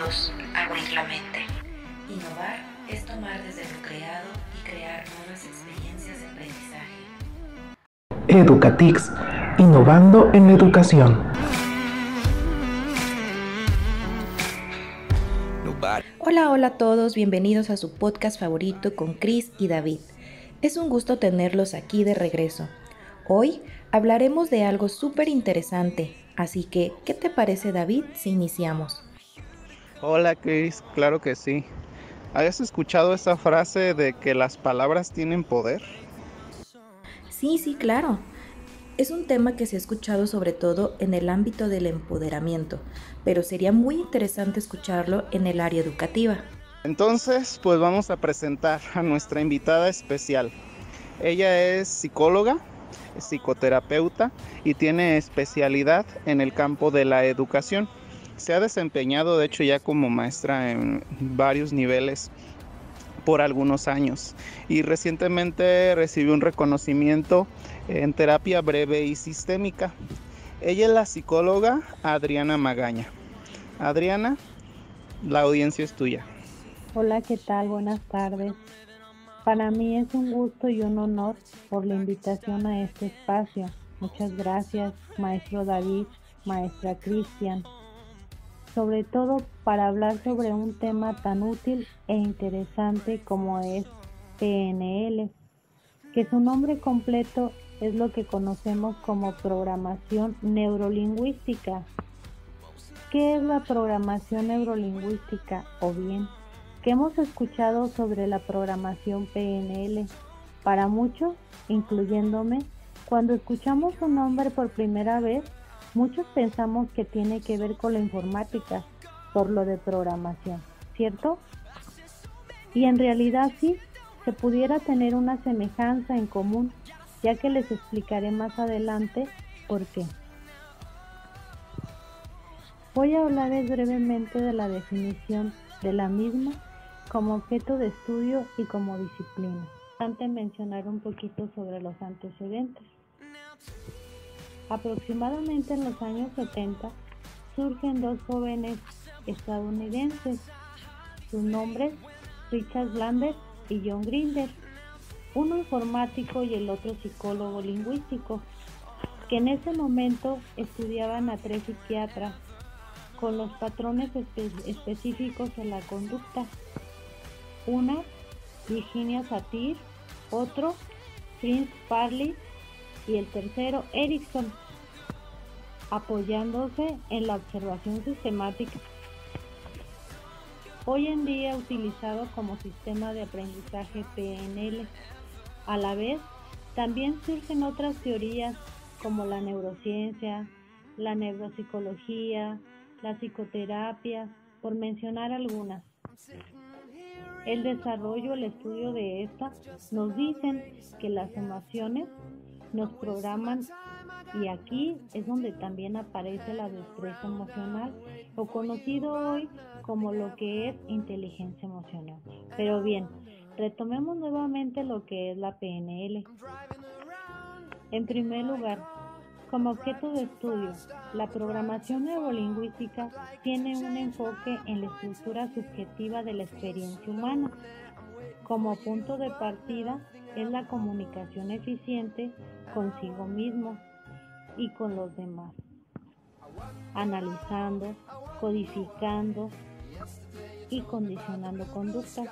abrir la mente. Innovar es tomar desde lo creado y crear nuevas experiencias de aprendizaje. Educatix, innovando en educación. Hola, hola a todos, bienvenidos a su podcast favorito con Chris y David. Es un gusto tenerlos aquí de regreso. Hoy hablaremos de algo súper interesante, así que, ¿qué te parece David si iniciamos? Hola Chris, claro que sí. ¿Has escuchado esa frase de que las palabras tienen poder? Sí, sí, claro. Es un tema que se ha escuchado sobre todo en el ámbito del empoderamiento, pero sería muy interesante escucharlo en el área educativa. Entonces, pues vamos a presentar a nuestra invitada especial. Ella es psicóloga, psicoterapeuta y tiene especialidad en el campo de la educación. Se ha desempeñado, de hecho, ya como maestra en varios niveles por algunos años y recientemente recibió un reconocimiento en terapia breve y sistémica. Ella es la psicóloga Adriana Magaña. Adriana, la audiencia es tuya. Hola, ¿qué tal? Buenas tardes. Para mí es un gusto y un honor por la invitación a este espacio. Muchas gracias, maestro David, maestra Cristian, sobre todo para hablar sobre un tema tan útil e interesante como es PNL, que su nombre completo es lo que conocemos como programación neurolingüística. ¿Qué es la programación neurolingüística? O bien, ¿qué hemos escuchado sobre la programación PNL? Para muchos, incluyéndome, cuando escuchamos su nombre por primera vez, Muchos pensamos que tiene que ver con la informática, por lo de programación, ¿cierto? Y en realidad sí, se pudiera tener una semejanza en común, ya que les explicaré más adelante por qué. Voy a hablarles brevemente de la definición de la misma como objeto de estudio y como disciplina. Antes mencionar un poquito sobre los antecedentes. Aproximadamente en los años 70 surgen dos jóvenes estadounidenses, sus nombres Richard Blander y John Grinder, uno informático y el otro psicólogo lingüístico, que en ese momento estudiaban a tres psiquiatras con los patrones específicos en la conducta. Una, Virginia Satir, otro, Prince Parley y el tercero Erickson, apoyándose en la observación sistemática, hoy en día utilizado como sistema de aprendizaje PNL. A la vez, también surgen otras teorías como la neurociencia, la neuropsicología, la psicoterapia, por mencionar algunas. El desarrollo, el estudio de esta nos dicen que las emociones nos programan y aquí es donde también aparece la destreza emocional o conocido hoy como lo que es inteligencia emocional. Pero bien, retomemos nuevamente lo que es la PNL. En primer lugar, como objeto de estudio, la programación neurolingüística tiene un enfoque en la estructura subjetiva de la experiencia humana. Como punto de partida es la comunicación eficiente consigo mismo y con los demás, analizando, codificando y condicionando conductas.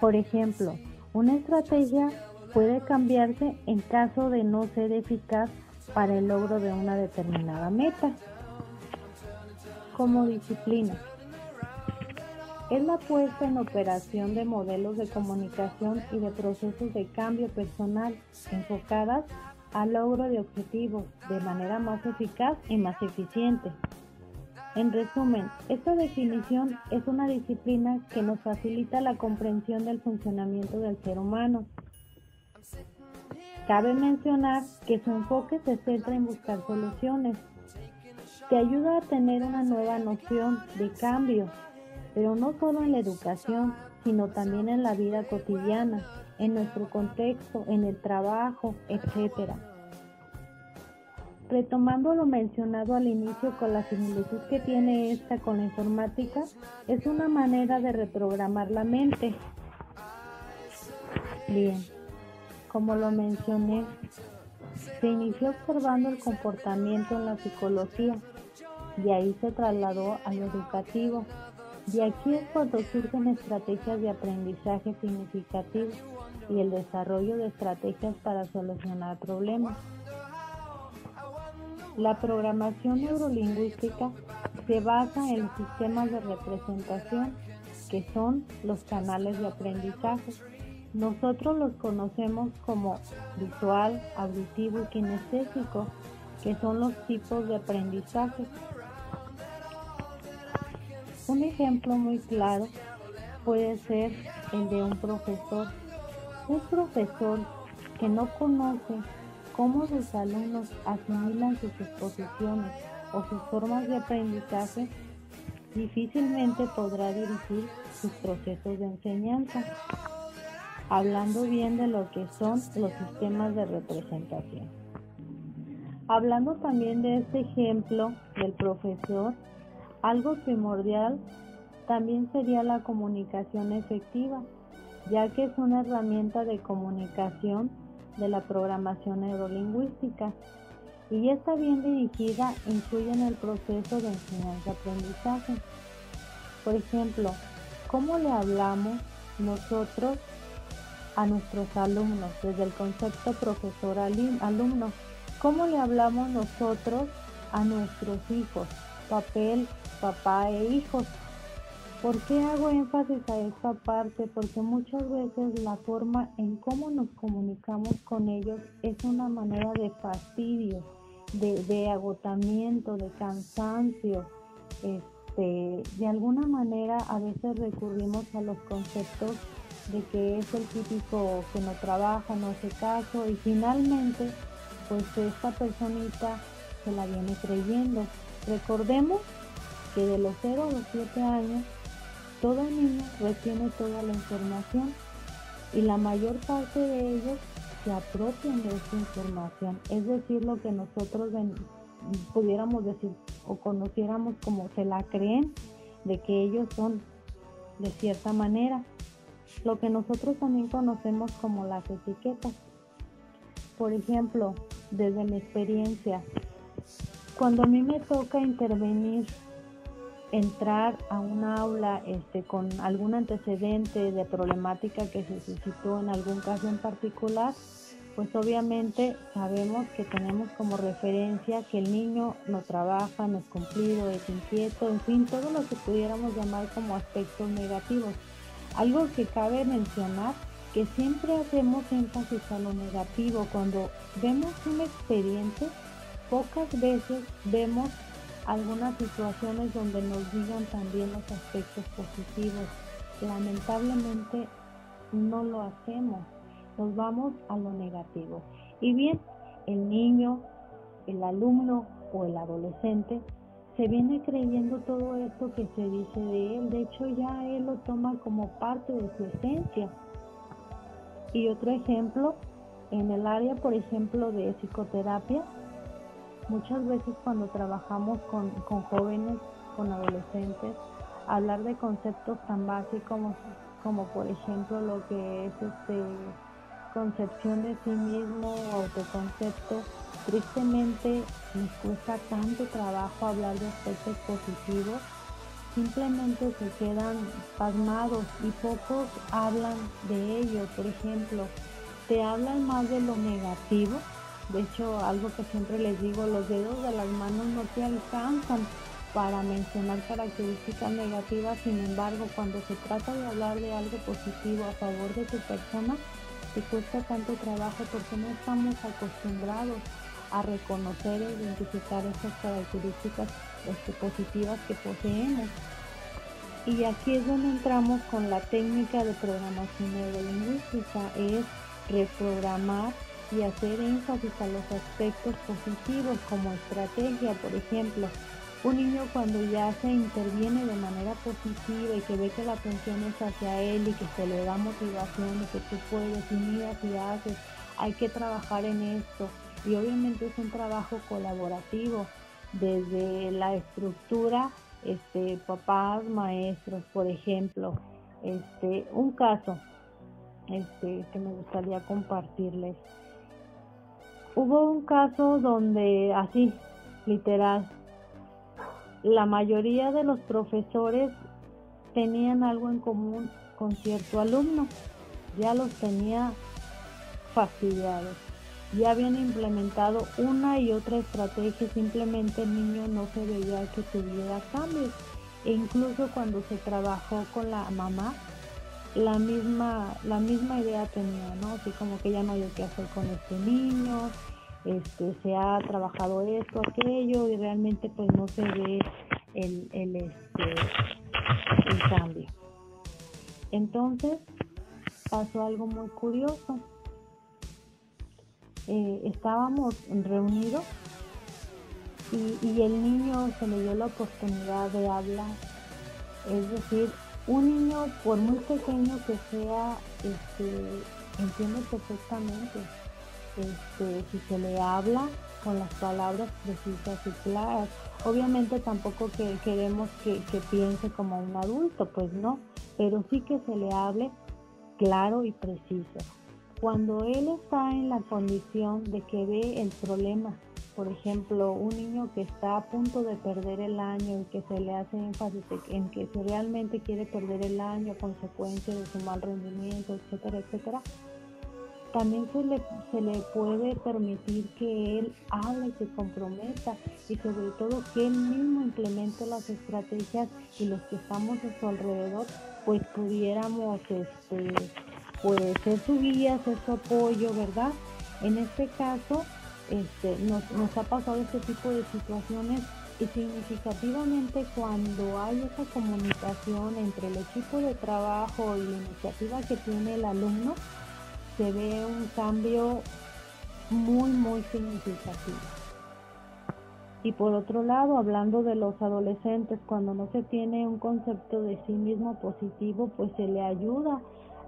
Por ejemplo, una estrategia puede cambiarse en caso de no ser eficaz para el logro de una determinada meta. Como disciplina, es la puesta en operación de modelos de comunicación y de procesos de cambio personal enfocadas al logro de objetivos de manera más eficaz y más eficiente. En resumen, esta definición es una disciplina que nos facilita la comprensión del funcionamiento del ser humano. Cabe mencionar que su enfoque se centra en buscar soluciones. Te ayuda a tener una nueva noción de cambio pero no solo en la educación, sino también en la vida cotidiana, en nuestro contexto, en el trabajo, etc. Retomando lo mencionado al inicio con la similitud que tiene esta con la informática, es una manera de reprogramar la mente. Bien, como lo mencioné, se inició observando el comportamiento en la psicología y ahí se trasladó al educativo. Y aquí es cuando surgen estrategias de aprendizaje significativo y el desarrollo de estrategias para solucionar problemas. La programación neurolingüística se basa en sistemas de representación que son los canales de aprendizaje. Nosotros los conocemos como visual, auditivo y kinestésico, que son los tipos de aprendizaje. Un ejemplo muy claro puede ser el de un profesor. Un profesor que no conoce cómo sus alumnos asimilan sus exposiciones o sus formas de aprendizaje, difícilmente podrá dirigir sus procesos de enseñanza, hablando bien de lo que son los sistemas de representación. Hablando también de este ejemplo del profesor, algo primordial también sería la comunicación efectiva, ya que es una herramienta de comunicación de la programación neurolingüística y está bien dirigida influye en el proceso de enseñanza-aprendizaje. Por ejemplo, ¿cómo le hablamos nosotros a nuestros alumnos desde el concepto profesor-alumno? ¿Cómo le hablamos nosotros a nuestros hijos? Papel papá e hijos. ¿Por qué hago énfasis a esta parte? Porque muchas veces la forma en cómo nos comunicamos con ellos es una manera de fastidio, de, agotamiento, de cansancio. Este, de alguna manera a veces recurrimos a los conceptos de que es el típico que no trabaja, no hace caso y finalmente pues esta personita se la viene creyendo. Recordemos que de los 0 a los 7 años, todo niño retiene toda la información y la mayor parte de ellos se apropian de esa información. Es decir, lo que nosotros pudiéramos decir o conociéramos como se la creen de que ellos son de cierta manera. Lo que nosotros también conocemos como las etiquetas. Por ejemplo, desde mi experiencia, cuando a mí me toca intervenir entrar a un aula este, con algún antecedente de problemática que se suscitó en algún caso en particular, pues obviamente sabemos que tenemos como referencia que el niño no trabaja, no es cumplido, es inquieto, en fin, todo lo que pudiéramos llamar como aspectos negativos. Algo que cabe mencionar que siempre hacemos énfasis a lo negativo. Cuando vemos un expediente, pocas veces vemos algunas situaciones donde nos digan también los aspectos positivos. Lamentablemente no lo hacemos, nos vamos a lo negativo. Y bien, el niño, el alumno o el adolescente se viene creyendo todo esto que se dice de él. De hecho, ya él lo toma como parte de su esencia. Y otro ejemplo, en el área, por ejemplo, de psicoterapia, Muchas veces cuando trabajamos con, jóvenes, con adolescentes, hablar de conceptos tan básicos como, como por ejemplo lo que es este concepción de sí mismo, autoconcepto, tristemente nos cuesta tanto trabajo hablar de aspectos positivos, simplemente se quedan pasmados y pocos hablan de ello. Por ejemplo, te hablan más de lo negativo de hecho, algo que siempre les digo, los dedos de las manos no te alcanzan para mencionar características negativas, sin embargo, cuando se trata de hablar de algo positivo a favor de tu persona, te cuesta tanto trabajo porque no estamos acostumbrados a reconocer e identificar esas características este, positivas que poseemos. Y aquí es donde entramos con la técnica de programación neurolingüística, es reprogramar y hacer énfasis a los aspectos positivos como estrategia, por ejemplo. Un niño cuando ya se interviene de manera positiva y que ve que la atención es hacia él y que se le da motivación de que tú puedes y miras y haces, hay que trabajar en esto y obviamente es un trabajo colaborativo desde la estructura, este, papás, maestros, por ejemplo, este, un caso este, que me gustaría compartirles. Hubo un caso donde así, literal, la mayoría de los profesores tenían algo en común con cierto alumno, ya los tenía fastidiados, ya habían implementado una y otra estrategia, simplemente el niño no se veía que tuviera cambios. E incluso cuando se trabajó con la mamá, la misma, la misma idea tenía, ¿no? Así como que ya no hay qué hacer con este niño, este, se ha trabajado esto, aquello, y realmente pues no se ve el, el, este, el cambio. Entonces pasó algo muy curioso. Eh, estábamos reunidos y, y, el niño se le dio la oportunidad de hablar. Es decir, un niño, por muy pequeño que sea, este, entiende perfectamente este, si se le habla con las palabras precisas y claras. Obviamente tampoco que queremos que, que piense como un adulto, pues no, pero sí que se le hable claro y preciso. Cuando él está en la condición de que ve el problema, por ejemplo, un niño que está a punto de perder el año y que se le hace énfasis en que si realmente quiere perder el año a consecuencia de su mal rendimiento, etcétera, etcétera, también se le, se le puede permitir que él hable y se comprometa y sobre todo que él mismo implemente las estrategias y los que estamos a su alrededor pues pudiéramos este pues ser su guía, ser su apoyo, ¿verdad? En este caso este, nos, nos ha pasado este tipo de situaciones y significativamente cuando hay esa comunicación entre el equipo de trabajo y la iniciativa que tiene el alumno, se ve un cambio muy, muy significativo. Y por otro lado, hablando de los adolescentes, cuando no se tiene un concepto de sí mismo positivo, pues se le ayuda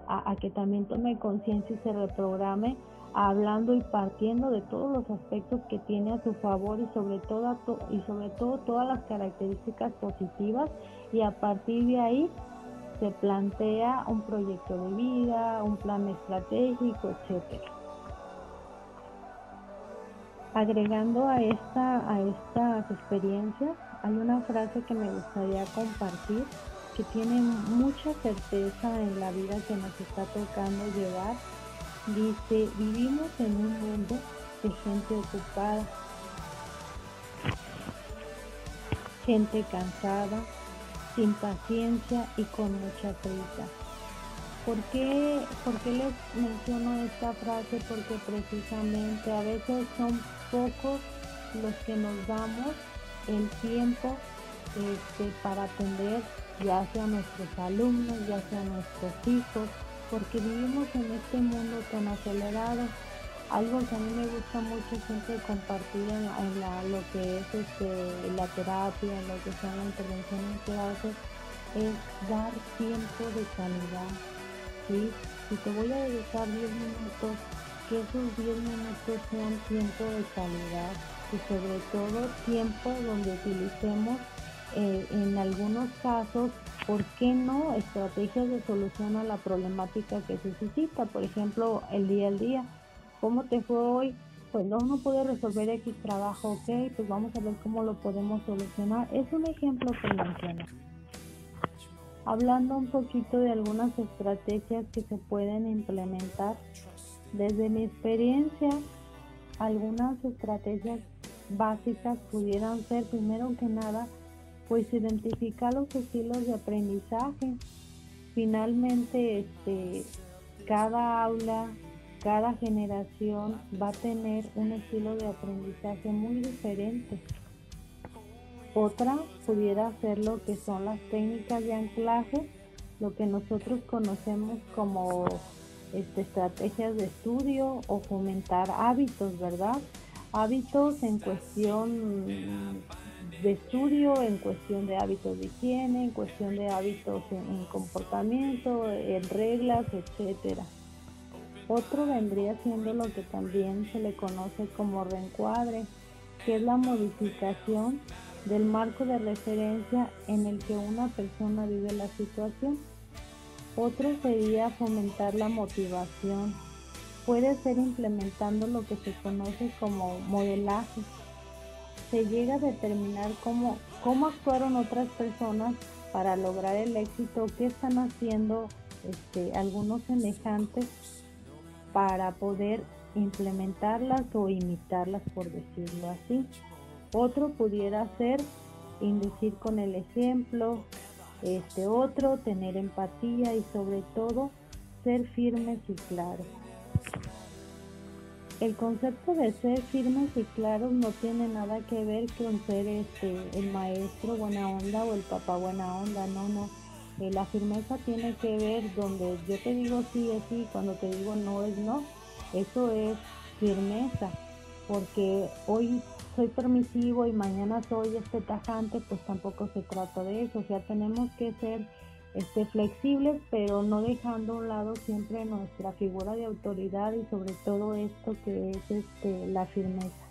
a, que también tome conciencia y se reprograme hablando y partiendo de todos los aspectos que tiene a su favor y sobre todo y sobre todo todas las características positivas y a partir de ahí se plantea un proyecto de vida, un plan estratégico, etcétera. Agregando a esta a estas experiencias, hay una frase que me gustaría compartir que tiene mucha certeza en la vida que nos está tocando llevar. Dice, vivimos en un mundo de gente ocupada, gente cansada, sin paciencia y con mucha prisa. ¿Por qué, ¿Por qué les menciono esta frase? Porque precisamente a veces son pocos los que nos damos el tiempo este, para atender ya sea nuestros alumnos, ya sea nuestros hijos, porque vivimos en este mundo tan acelerado algo que a mí me gusta mucho siempre compartir en, lo que es este, la terapia, en lo que son las intervenciones que hace, es dar tiempo de calidad. ¿sí? Si te voy a dedicar 10 minutos, que esos 10 minutos sean tiempo de calidad y sobre todo tiempo donde utilicemos eh, en algunos casos, ¿por qué no? Estrategias de solución a la problemática que se suscita, por ejemplo, el día al día ¿Cómo te fue hoy? Pues no, no puede resolver X trabajo, ok, pues vamos a ver cómo lo podemos solucionar. Es un ejemplo que menciono. Hablando un poquito de algunas estrategias que se pueden implementar, desde mi experiencia, algunas estrategias básicas pudieran ser, primero que nada, pues identificar los estilos de aprendizaje. Finalmente, este, cada aula cada generación va a tener un estilo de aprendizaje muy diferente. Otra pudiera ser lo que son las técnicas de anclaje, lo que nosotros conocemos como este, estrategias de estudio o fomentar hábitos, ¿verdad? Hábitos en cuestión de estudio, en cuestión de hábitos de higiene, en cuestión de hábitos en, en comportamiento, en reglas, etcétera. Otro vendría siendo lo que también se le conoce como reencuadre, que es la modificación del marco de referencia en el que una persona vive la situación. Otro sería fomentar la motivación. Puede ser implementando lo que se conoce como modelaje. Se llega a determinar cómo, cómo actuaron otras personas para lograr el éxito, qué están haciendo este, algunos semejantes para poder implementarlas o imitarlas, por decirlo así. Otro pudiera ser inducir con el ejemplo, este otro tener empatía y sobre todo ser firmes y claros. El concepto de ser firmes y claros no tiene nada que ver con ser este, el maestro buena onda o el papá buena onda, no, no. Eh, la firmeza tiene que ver donde yo te digo sí es sí, cuando te digo no es no. Eso es firmeza, porque hoy soy permisivo y mañana soy este tajante, pues tampoco se trata de eso. O sea, tenemos que ser este, flexibles, pero no dejando a un lado siempre nuestra figura de autoridad y sobre todo esto que es este, la firmeza.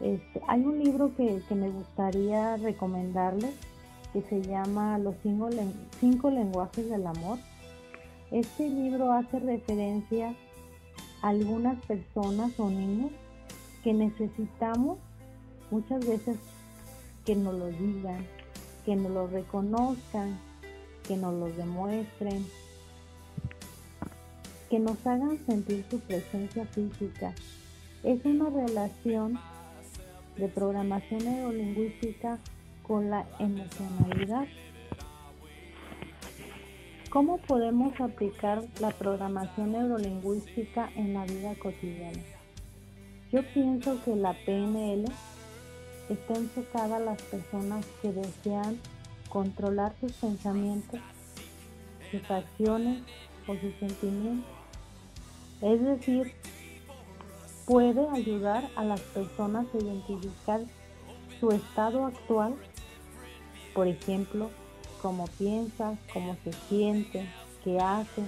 Este, hay un libro que, que, me gustaría recomendarles que se llama Los cinco, cinco lenguajes del amor. Este libro hace referencia a algunas personas o niños que necesitamos muchas veces que nos lo digan, que nos lo reconozcan, que nos lo demuestren, que nos hagan sentir su presencia física. Es una relación de programación neurolingüística con la emocionalidad. ¿Cómo podemos aplicar la programación neurolingüística en la vida cotidiana? Yo pienso que la PNL está enfocada a las personas que desean controlar sus pensamientos, sus acciones o sus sentimientos. Es decir, puede ayudar a las personas a identificar su estado actual, por ejemplo, cómo piensa, cómo se siente, qué hace,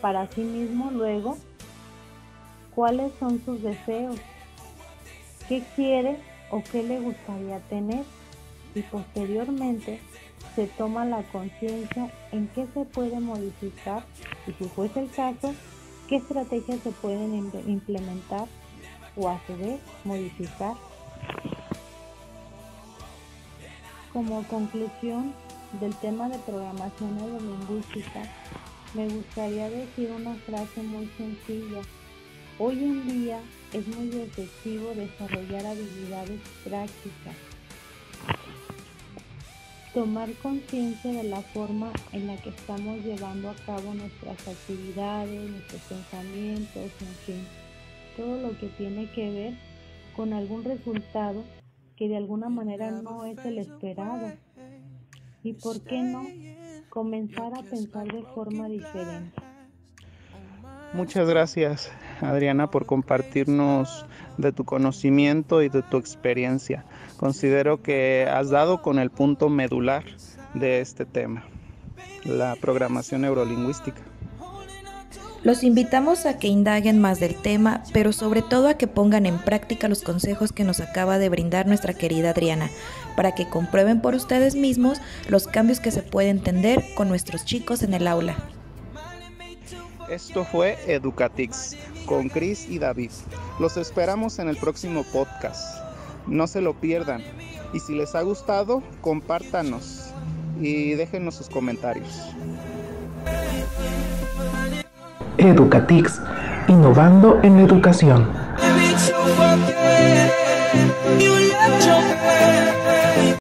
para sí mismo luego cuáles son sus deseos, qué quiere o qué le gustaría tener y posteriormente se toma la conciencia en qué se puede modificar y si fuese el caso, qué estrategias se pueden implementar o a su vez modificar. Como conclusión del tema de programación neurolingüística, me gustaría decir una frase muy sencilla. Hoy en día es muy efectivo desarrollar habilidades prácticas, tomar conciencia de la forma en la que estamos llevando a cabo nuestras actividades, nuestros pensamientos, en fin, todo lo que tiene que ver con algún resultado que de alguna manera no es el esperado. ¿Y por qué no comenzar a pensar de forma diferente? Muchas gracias. Adriana, por compartirnos de tu conocimiento y de tu experiencia. Considero que has dado con el punto medular de este tema, la programación neurolingüística. Los invitamos a que indaguen más del tema, pero sobre todo a que pongan en práctica los consejos que nos acaba de brindar nuestra querida Adriana, para que comprueben por ustedes mismos los cambios que se puede entender con nuestros chicos en el aula. Esto fue Educatix con Chris y David. Los esperamos en el próximo podcast. No se lo pierdan. Y si les ha gustado, compártanos y déjenos sus comentarios. Educatix, innovando en educación.